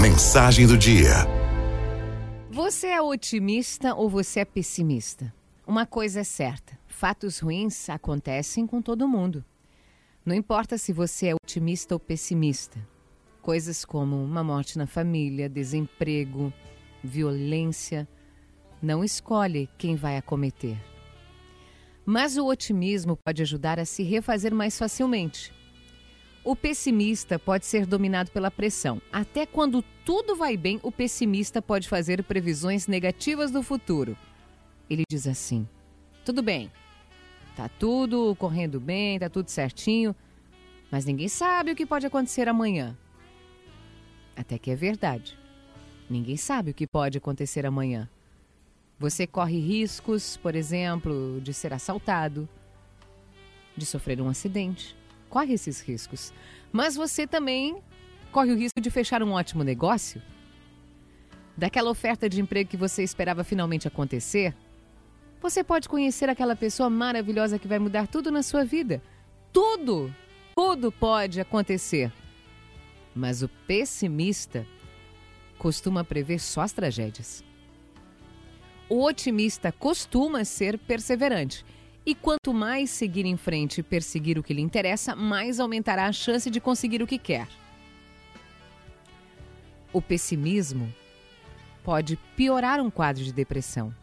Mensagem do dia. Você é otimista ou você é pessimista? Uma coisa é certa: fatos ruins acontecem com todo mundo. Não importa se você é otimista ou pessimista. Coisas como uma morte na família, desemprego, violência, não escolhe quem vai acometer. Mas o otimismo pode ajudar a se refazer mais facilmente. O pessimista pode ser dominado pela pressão. Até quando tudo vai bem, o pessimista pode fazer previsões negativas do futuro. Ele diz assim: tudo bem, tá tudo correndo bem, tá tudo certinho, mas ninguém sabe o que pode acontecer amanhã. Até que é verdade. Ninguém sabe o que pode acontecer amanhã. Você corre riscos, por exemplo, de ser assaltado, de sofrer um acidente. Corre esses riscos. Mas você também corre o risco de fechar um ótimo negócio? Daquela oferta de emprego que você esperava finalmente acontecer? Você pode conhecer aquela pessoa maravilhosa que vai mudar tudo na sua vida. Tudo! Tudo pode acontecer. Mas o pessimista costuma prever só as tragédias. O otimista costuma ser perseverante. E quanto mais seguir em frente e perseguir o que lhe interessa, mais aumentará a chance de conseguir o que quer. O pessimismo pode piorar um quadro de depressão.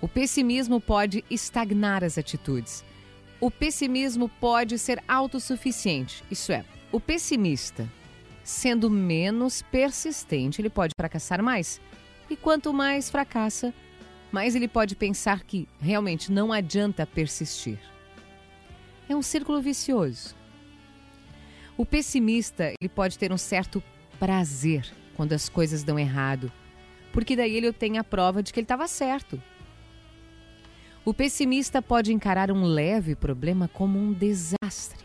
O pessimismo pode estagnar as atitudes. O pessimismo pode ser autossuficiente, isso é, o pessimista, sendo menos persistente, ele pode fracassar mais e quanto mais fracassa, mais ele pode pensar que realmente não adianta persistir. É um círculo vicioso. O pessimista, ele pode ter um certo prazer quando as coisas dão errado, porque daí ele obtém a prova de que ele estava certo. O pessimista pode encarar um leve problema como um desastre.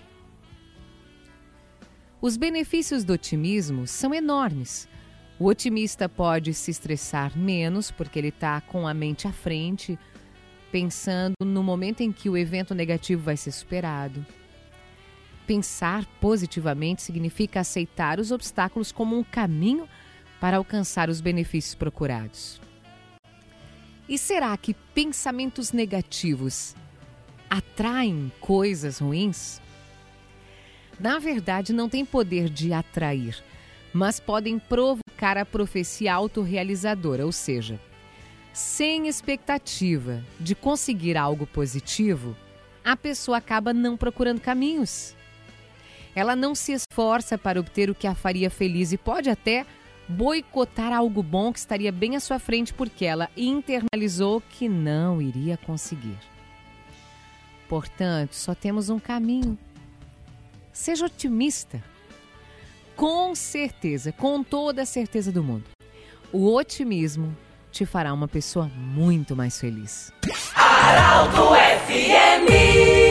Os benefícios do otimismo são enormes, o otimista pode se estressar menos porque ele está com a mente à frente, pensando no momento em que o evento negativo vai ser superado. Pensar positivamente significa aceitar os obstáculos como um caminho para alcançar os benefícios procurados. E será que pensamentos negativos atraem coisas ruins? Na verdade, não tem poder de atrair, mas podem provocar cara a profecia autorrealizadora, ou seja, sem expectativa de conseguir algo positivo, a pessoa acaba não procurando caminhos. Ela não se esforça para obter o que a faria feliz e pode até boicotar algo bom que estaria bem à sua frente porque ela internalizou que não iria conseguir. Portanto, só temos um caminho. Seja otimista com certeza, com toda a certeza do mundo, o otimismo te fará uma pessoa muito mais feliz. FMI